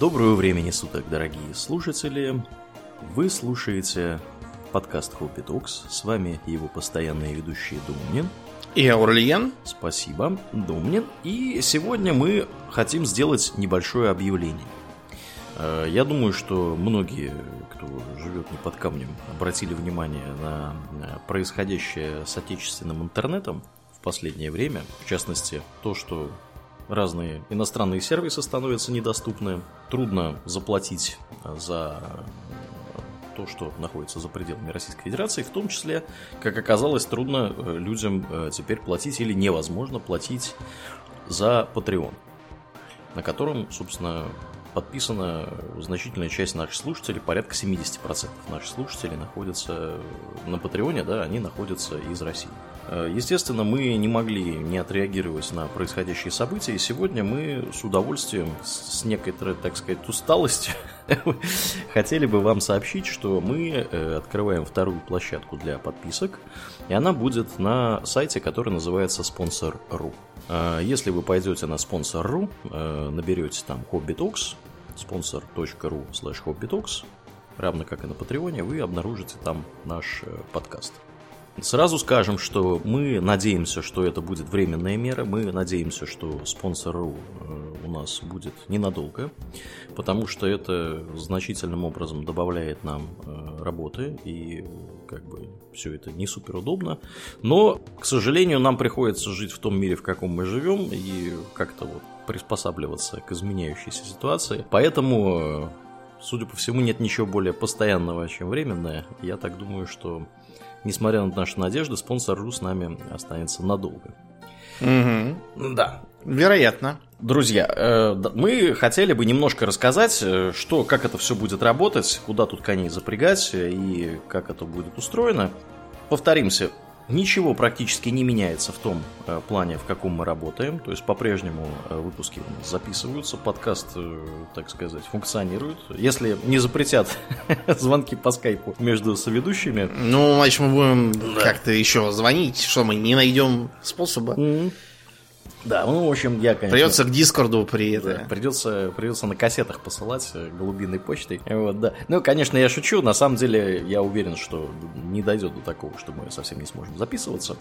Доброго времени суток, дорогие слушатели. Вы слушаете подкаст Хобби Токс. С вами его постоянные ведущие Думнин. И Аурлиен. Спасибо, Думнин. И сегодня мы хотим сделать небольшое объявление. Э, я думаю, что многие, кто живет не под камнем, обратили внимание на происходящее с отечественным интернетом в последнее время. В частности, то, что разные иностранные сервисы становятся недоступны, трудно заплатить за то, что находится за пределами Российской Федерации, в том числе, как оказалось, трудно э, людям э, теперь платить или невозможно платить за Patreon, на котором, собственно, подписана значительная часть наших слушателей, порядка 70% наших слушателей находятся на Патреоне, да, они находятся из России. Э, естественно, мы не могли не отреагировать на происходящие события, и сегодня мы с удовольствием, с некоторой, так сказать, усталостью, хотели бы вам сообщить, что мы э, открываем вторую площадку для подписок, и она будет на сайте, который называется Sponsor.ru. Э, если вы пойдете на Sponsor.ru, наберете там Hobby sponsor.ru slash равно как и на Патреоне, вы обнаружите там наш подкаст. Сразу скажем, что мы надеемся, что это будет временная мера, мы надеемся, что спонсору э, у нас будет ненадолго, потому что это значительным образом добавляет нам э, работы, и как бы все это не супер удобно. Но, к сожалению, нам приходится жить в том мире, в каком мы живем, и как-то вот приспосабливаться к изменяющейся ситуации. Поэтому, э, судя по всему, нет ничего более постоянного, чем временное. Я так думаю, что несмотря на наши надежды, спонсор РУ с нами останется надолго. Угу. Да. Вероятно. Друзья, э, мы хотели бы немножко рассказать, э, что, как это все будет работать, куда тут коней запрягать и как это будет устроено. Повторимся, Ничего практически не меняется в том э, плане, в каком мы работаем. То есть по-прежнему э, выпуски у нас записываются, подкаст, э, так сказать, функционирует. Если не запретят звонки по скайпу между соведущими. Ну, значит, мы будем да. как-то еще звонить, что мы не найдем способа. Mm-hmm. Да, ну, в общем, я, конечно... Придется к Дискорду при это. Да, придется, придется на кассетах посылать э, голубиной почтой. Вот, да. Ну, конечно, я шучу. На самом деле, я уверен, что не дойдет до такого, что мы совсем не сможем записываться.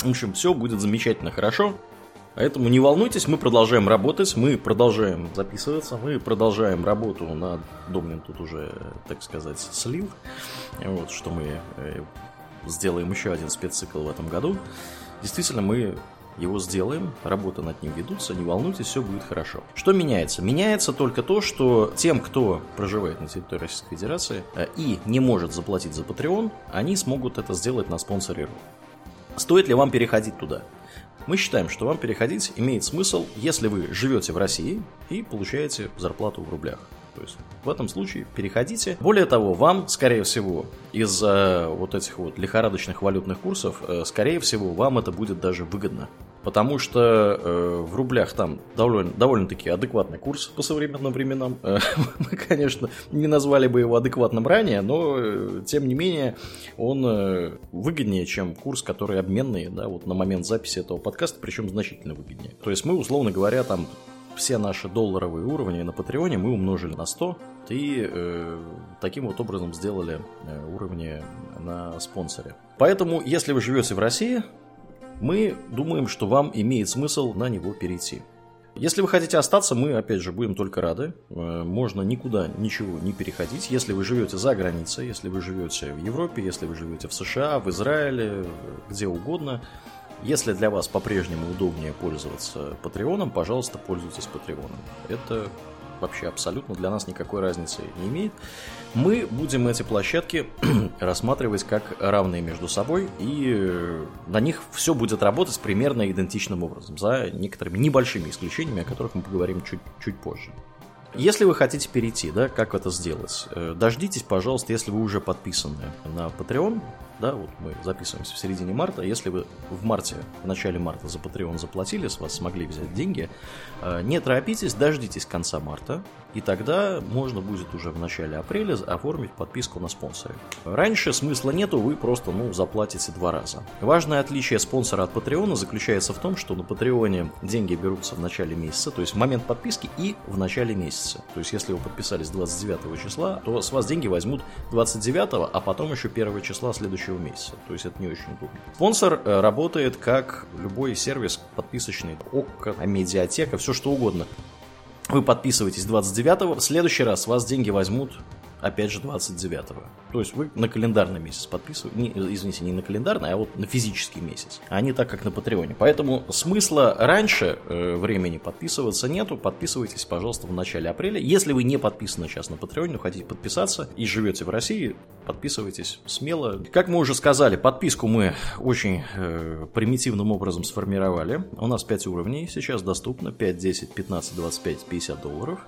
В общем, все будет замечательно хорошо. Поэтому не волнуйтесь, мы продолжаем работать, мы продолжаем записываться, мы продолжаем работу на Домнин тут уже, так сказать, слил. Вот, что мы э, сделаем еще один спеццикл в этом году. Действительно, мы его сделаем, работа над ним ведутся, не волнуйтесь, все будет хорошо. Что меняется? Меняется только то, что тем, кто проживает на территории Российской Федерации э, и не может заплатить за Patreon, они смогут это сделать на спонсоре Стоит ли вам переходить туда? Мы считаем, что вам переходить имеет смысл, если вы живете в России и получаете зарплату в рублях. То есть в этом случае переходите. Более того, вам, скорее всего, из-за вот этих вот лихорадочных валютных курсов, э, скорее всего, вам это будет даже выгодно. Потому что э, в рублях там довольно, довольно-таки адекватный курс по современным временам. Э, мы, конечно, не назвали бы его адекватным ранее, но э, тем не менее он э, выгоднее, чем курс, который обменный да, вот на момент записи этого подкаста, причем значительно выгоднее. То есть мы, условно говоря, там все наши долларовые уровни на Патреоне мы умножили на 100 и э, таким вот образом сделали э, уровни на спонсоре. Поэтому, если вы живете в России, мы думаем, что вам имеет смысл на него перейти. Если вы хотите остаться, мы, опять же, будем только рады. Э, можно никуда ничего не переходить. Если вы живете за границей, если вы живете в Европе, если вы живете в США, в Израиле, где угодно, если для вас по-прежнему удобнее пользоваться Патреоном, пожалуйста, пользуйтесь Патреоном. Это вообще абсолютно для нас никакой разницы не имеет. Мы будем эти площадки рассматривать как равные между собой, и э, на них все будет работать примерно идентичным образом, за некоторыми небольшими исключениями, о которых мы поговорим чуть, чуть позже. Если вы хотите перейти, да, как это сделать? Э, дождитесь, пожалуйста, если вы уже подписаны на Patreon, да, вот мы записываемся в середине марта, если вы в марте, в начале марта за Patreon заплатили, с вас смогли взять деньги, э, не торопитесь, дождитесь конца марта, и тогда можно будет уже в начале апреля оформить подписку на спонсоре. Раньше смысла нету, вы просто, ну, заплатите два раза. Важное отличие спонсора от Патреона заключается в том, что на Патреоне деньги берутся в начале месяца, то есть в момент подписки и в начале месяца. То есть если вы подписались 29 числа, то с вас деньги возьмут 29, а потом еще 1 числа следующего месяца. То есть это не очень удобно. Спонсор э, работает как любой сервис подписочный, ОККО, медиатека, все что угодно. Вы подписываетесь 29-го, в следующий раз вас деньги возьмут опять же 29-го. То есть вы на календарный месяц подписываете, не, извините, не на календарный, а вот на физический месяц, а не так, как на Патреоне. Поэтому смысла раньше э, времени подписываться нету, подписывайтесь, пожалуйста, в начале апреля. Если вы не подписаны сейчас на Патреоне, но хотите подписаться и живете в России, подписывайтесь смело. Как мы уже сказали, подписку мы очень э, примитивным образом сформировали. У нас 5 уровней сейчас доступно, 5, 10, 15, 25, 50 долларов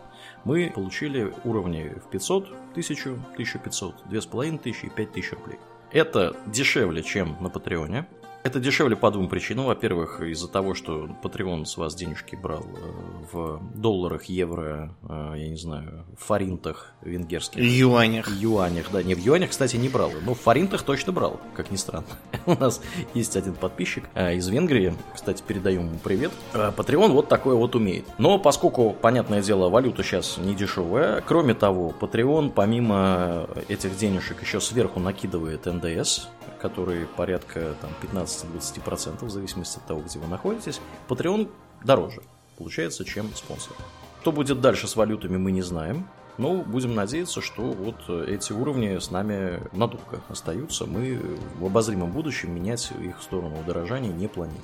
мы получили уровни в 500, 1000, 1500, 2500 и 5000 рублей. Это дешевле, чем на Патреоне. Это дешевле по двум причинам. Во-первых, из-за того, что Patreon с вас денежки брал э, в долларах, евро, э, я не знаю, в форинтах венгерских. Юанях. Юанях, да. Не в юанях, кстати, не брал. Но в форинтах точно брал, как ни странно. У нас есть один подписчик э, из Венгрии. Кстати, передаем ему привет. Patreon вот такое вот умеет. Но поскольку, понятное дело, валюта сейчас не дешевая, кроме того, Patreon помимо этих денежек еще сверху накидывает НДС, который порядка там, 15-20% в зависимости от того, где вы находитесь, Patreon дороже получается, чем спонсор. Что будет дальше с валютами, мы не знаем. Но будем надеяться, что вот эти уровни с нами надолго остаются. Мы в обозримом будущем менять их в сторону удорожания не планируем.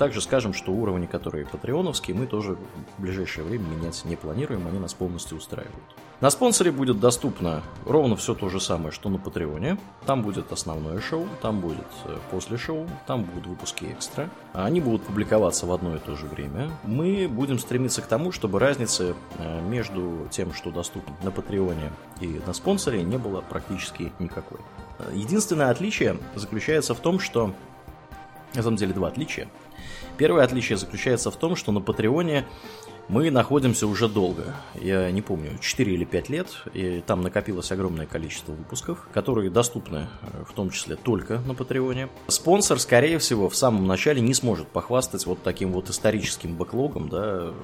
Также скажем, что уровни, которые патреоновские, мы тоже в ближайшее время менять не планируем, они нас полностью устраивают. На спонсоре будет доступно ровно все то же самое, что на Патреоне. Там будет основное шоу, там будет э, после шоу, там будут выпуски экстра. Они будут публиковаться в одно и то же время. Мы будем стремиться к тому, чтобы разницы э, между тем, что доступно на Патреоне и на спонсоре, не было практически никакой. Единственное отличие заключается в том, что... На самом деле два отличия. Первое отличие заключается в том, что на Патреоне мы находимся уже долго. Я не помню, 4 или 5 лет, и там накопилось огромное количество выпусков, которые доступны э, в том числе только на Патреоне. Спонсор, скорее всего, в самом начале не сможет похвастать вот таким вот историческим бэклогом, да,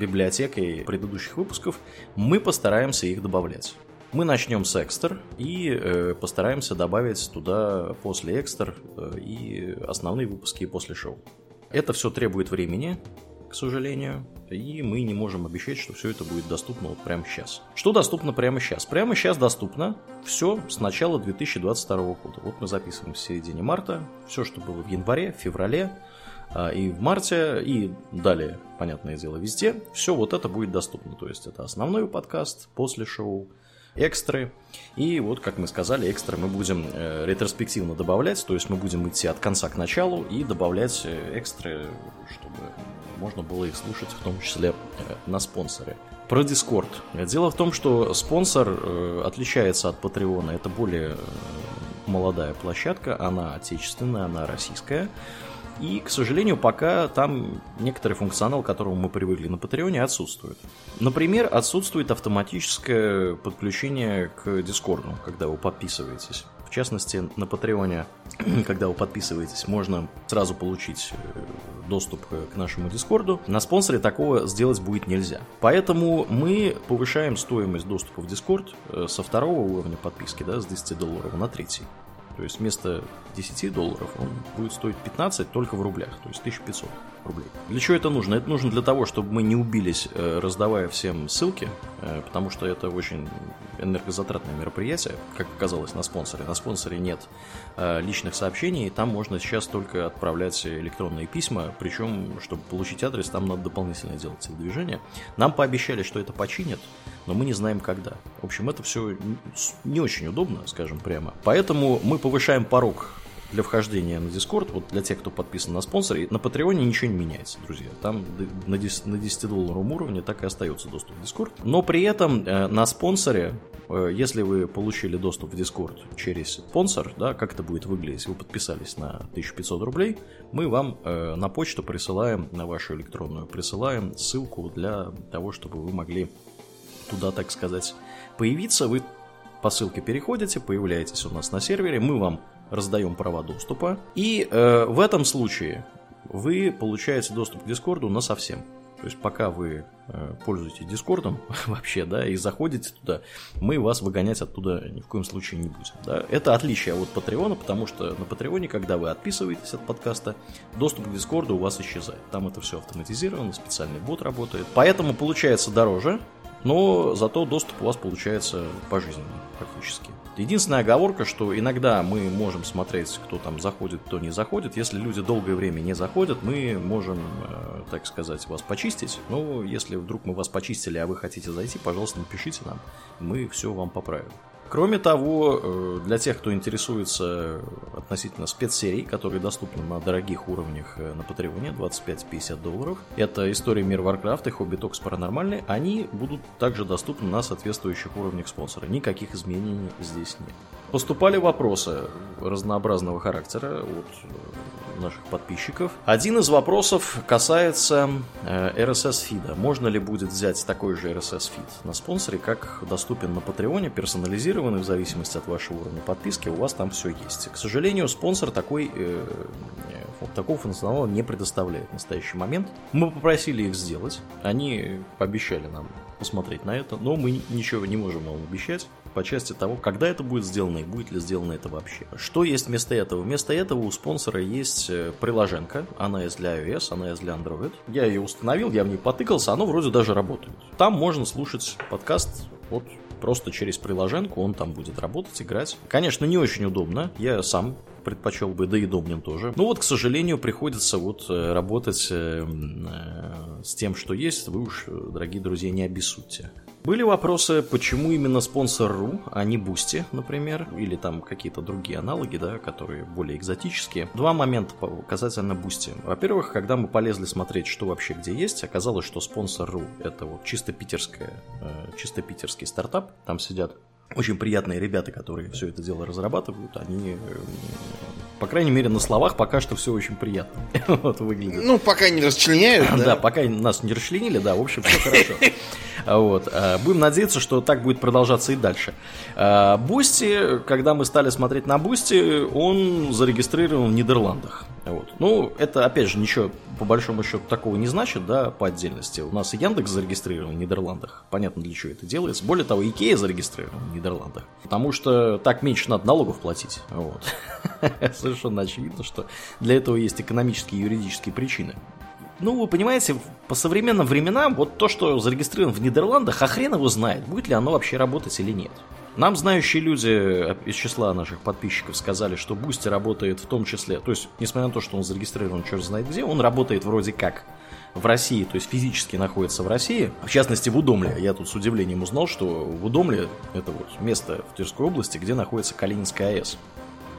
библиотекой предыдущих выпусков. Мы постараемся их добавлять. Мы начнем с экстр и э, постараемся добавить туда после экстр э, и основные выпуски после шоу. Это все требует времени, к сожалению, и мы не можем обещать, что все это будет доступно вот прямо сейчас. Что доступно прямо сейчас? Прямо сейчас доступно все с начала 2022 года. Вот мы записываем в середине марта, все, что было в январе, в феврале, а, и в марте, и далее, понятное дело, везде, все вот это будет доступно. То есть это основной подкаст после шоу, экстры. И вот, как мы сказали, экстры мы будем э, ретроспективно добавлять, то есть мы будем идти от конца к началу и добавлять э, экстры, чтобы можно было их слушать в том числе э, на спонсоре. Про Discord. Дело в том, что спонсор отличается от Патреона. Это более молодая площадка, она отечественная, она российская. И, к сожалению, пока там некоторый функционал, к которому мы привыкли на Патреоне, отсутствует. Например, отсутствует автоматическое подключение к Дискорду, когда вы подписываетесь. В частности, на Патреоне, когда вы подписываетесь, можно сразу получить э, доступ к нашему Дискорду. На спонсоре такого сделать будет нельзя. Поэтому мы повышаем стоимость доступа в Дискорд э, со второго уровня подписки, да, с 10 долларов на третий. То есть вместо 10 долларов он будет стоить 15 только в рублях, то есть 1500 рублей. Для чего это нужно? Это нужно для того, чтобы мы не убились, э, раздавая всем ссылки, э, потому что это очень энергозатратное мероприятие, как оказалось на спонсоре. На спонсоре нет э, личных сообщений, там можно сейчас только отправлять электронные письма, причем, чтобы получить адрес, там надо дополнительно делать телодвижение. Нам пообещали, что это починят, но мы не знаем когда. В общем, это все не очень удобно, скажем прямо. Поэтому мы повышаем порог для вхождения на Discord, вот для тех, кто подписан на спонсоре, на Патреоне ничего не меняется, друзья. Там на 10, на 10 долларовом уровне так и остается доступ в Discord. Но при этом э, на спонсоре, э, если вы получили доступ в Discord через спонсор, да, как это будет выглядеть, вы подписались на 1500 рублей, мы вам э, на почту присылаем, на вашу электронную присылаем ссылку для того, чтобы вы могли туда, так сказать, появиться. Вы по ссылке переходите, появляетесь у нас на сервере, мы вам раздаем права доступа. И э, в этом случае вы получаете доступ к Дискорду на совсем. То есть пока вы э, пользуетесь Дискордом вообще, да, и заходите туда, мы вас выгонять оттуда ни в коем случае не будем. Да. Это отличие от Патреона, потому что на Патреоне, когда вы отписываетесь от подкаста, доступ к Дискорду у вас исчезает. Там это все автоматизировано, специальный бот работает. Поэтому получается дороже, но зато доступ у вас получается пожизненный практически. Единственная оговорка, что иногда мы можем смотреть, кто там заходит, кто не заходит. Если люди долгое время не заходят, мы можем, э, так сказать, вас почистить. Но если вдруг мы вас почистили, а вы хотите зайти, пожалуйста, напишите нам. Мы все вам поправим. Кроме того, э, для тех, кто интересуется относительно спецсерий, которые доступны на дорогих уровнях э, на Патреоне, 25-50 долларов, это История мира Warcraft и Хобби Токс Паранормальный, они будут также доступны на соответствующих уровнях спонсора. Никаких изменений здесь нет. Поступали вопросы разнообразного характера от э, наших подписчиков. Один из вопросов касается RSS-фида. Можно ли будет взять такой же RSS-фид на спонсоре, как доступен на Патреоне, персонализированный в зависимости от вашего уровня подписки, у вас там все есть. К сожалению, спонсор такой, э, э, такого функционала не предоставляет в настоящий момент. Мы попросили их сделать, они пообещали нам посмотреть на это, но мы ничего не можем вам обещать по части того, когда это будет сделано и будет ли сделано это вообще. Что есть вместо этого? Вместо этого у спонсора есть э, приложенка, она есть для iOS, она есть для Android. Я ее установил, я в ней потыкался, оно вроде даже работает. Там можно слушать подкаст от Просто через приложенку он там будет работать, играть. Конечно, не очень удобно. Я сам предпочел бы, да и Домнин тоже. Ну вот, к сожалению, приходится вот э, работать э, э, с тем, что есть. Вы уж, дорогие друзья, не обессудьте. Были вопросы, почему именно sponsr.ru, а не Boosty, например, или там какие-то другие аналоги, да, которые более экзотические. Два момента касательно Boosty. Во-первых, когда мы полезли смотреть, что вообще где есть, оказалось, что sponsr.ru это вот чисто питерская, чисто питерский стартап. Там сидят очень приятные ребята, которые все это дело разрабатывают, они, э, по крайней мере, на словах пока что все очень приятно вот выглядит. Ну, пока не расчленяют, да? Да, пока нас не расчленили, да, в общем, все хорошо. Вот. Э, будем надеяться, что так будет продолжаться и дальше. Э, Boosty, когда мы стали смотреть на Boosty, он зарегистрирован в Нидерландах. Вот. Ну, это, опять же, ничего по большому счету такого не значит, да, по отдельности. У нас и Яндекс зарегистрирован в Нидерландах. Понятно, для чего это делается. Более того, Икея зарегистрирован в Нидерландах. Потому что так меньше надо налогов платить. Вот. Совершенно очевидно, что для этого есть экономические и юридические причины. Ну, вы понимаете, по современным временам вот то, что зарегистрировано в Нидерландах, а хрен его знает, будет ли оно вообще работать или нет. Нам знающие люди из числа наших подписчиков сказали, что Boosty работает в том числе, то есть, несмотря на то, что он зарегистрирован черт знает где, он работает вроде как в России, то есть физически находится в России, в частности в Удомле. Я тут с удивлением узнал, что в Удомле это вот место в Тверской области, где находится Калининская АЭС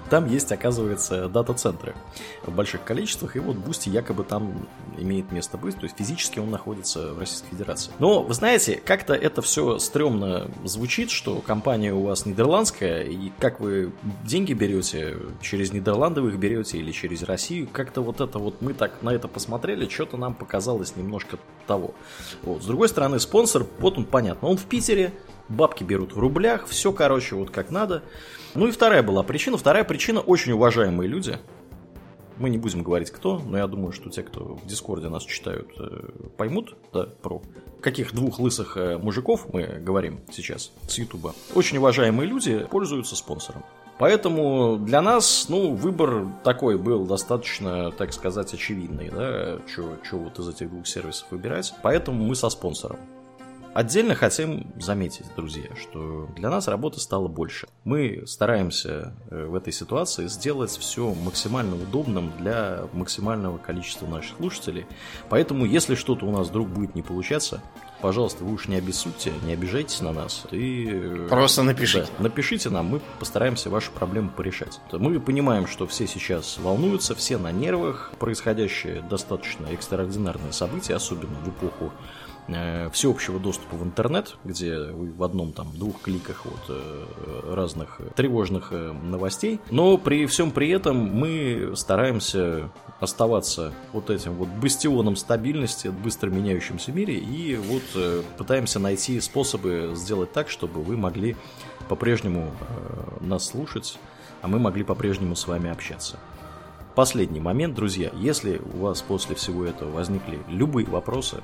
там есть, оказывается, дата-центры в больших количествах, и вот Boosty якобы там имеет место быть, то есть физически он находится в Российской Федерации. Но, вы знаете, как-то это все стрёмно звучит, что компания у вас нидерландская, и как вы деньги берете, через Нидерланды вы их берете или через Россию, как-то вот это вот мы так на это посмотрели, что-то нам показалось немножко того. Вот. С другой стороны, спонсор, вот он понятно, он в Питере, бабки берут в рублях, все, короче, вот как надо. Ну и вторая была причина. Вторая причина очень уважаемые люди. Мы не будем говорить кто, но я думаю, что те, кто в Дискорде нас читают, э, поймут, да, про каких двух лысых э, мужиков мы говорим сейчас с Ютуба. Очень уважаемые люди пользуются спонсором. Поэтому для нас, ну, выбор такой был достаточно, так сказать, очевидный, да, что вот из этих двух сервисов выбирать. Поэтому мы со спонсором. Отдельно хотим заметить, друзья, что для нас работы стало больше. Мы стараемся э, в этой ситуации сделать все максимально удобным для максимального количества наших слушателей. Поэтому, если что-то у нас вдруг будет не получаться, пожалуйста, вы уж не обессудьте, не обижайтесь на нас. И... Э, Просто напишите. Да, напишите нам, мы постараемся ваши проблемы порешать. Мы понимаем, что все сейчас волнуются, все на нервах. Происходящее достаточно экстраординарное событие, особенно в эпоху Э, всеобщего доступа в интернет, где вы в одном там двух кликах вот э, разных тревожных новостей. Но при всем при этом мы стараемся оставаться вот этим вот бастионом стабильности в быстро меняющемся мире и вот пытаемся найти способы сделать так, чтобы вы могли по-прежнему нас слушать, а мы могли по-прежнему с вами общаться. Последний момент, друзья, если у вас после всего этого возникли любые вопросы,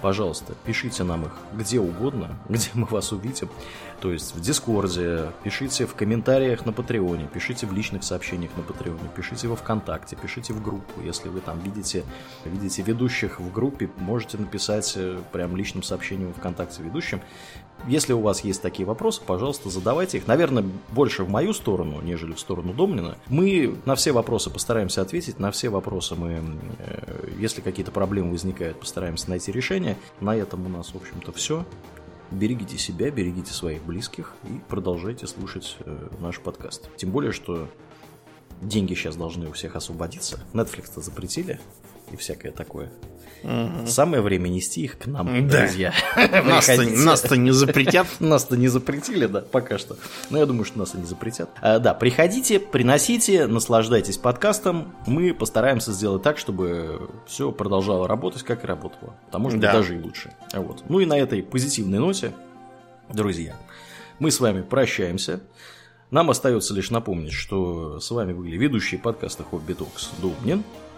пожалуйста, пишите нам их где угодно, где мы вас увидим. То есть в Дискорде, пишите в комментариях на Патреоне, пишите в личных сообщениях на Патреоне, пишите во Вконтакте, пишите в группу. Если вы там видите, видите ведущих в группе, можете написать э, прям личным сообщением в ВКонтакте ведущим. Если у вас есть такие вопросы, пожалуйста, задавайте их. Наверное, больше в мою сторону, нежели в сторону Домнина. Мы на все вопросы постараемся ответить, на все вопросы мы, э, если какие-то проблемы возникают, постараемся найти решение. На этом у нас, в общем-то, все. Берегите себя, берегите своих близких и продолжайте слушать э, наш подкаст. Тем более, что деньги сейчас должны у всех освободиться. Netflix-то запретили и всякое такое. Угу. Самое время нести их к нам, да. друзья. Нас-то, нас-то не запретят. Нас-то не запретили, да, пока что. Но я думаю, что нас и не запретят. А, да, приходите, приносите, наслаждайтесь подкастом. Мы постараемся сделать так, чтобы все продолжало работать, как и работало. Потому что да. даже и лучше. Вот. Ну и на этой позитивной ноте, друзья, мы с вами прощаемся. Нам остается лишь напомнить, что с вами были ведущие подкаста Хобби Токс Дубнин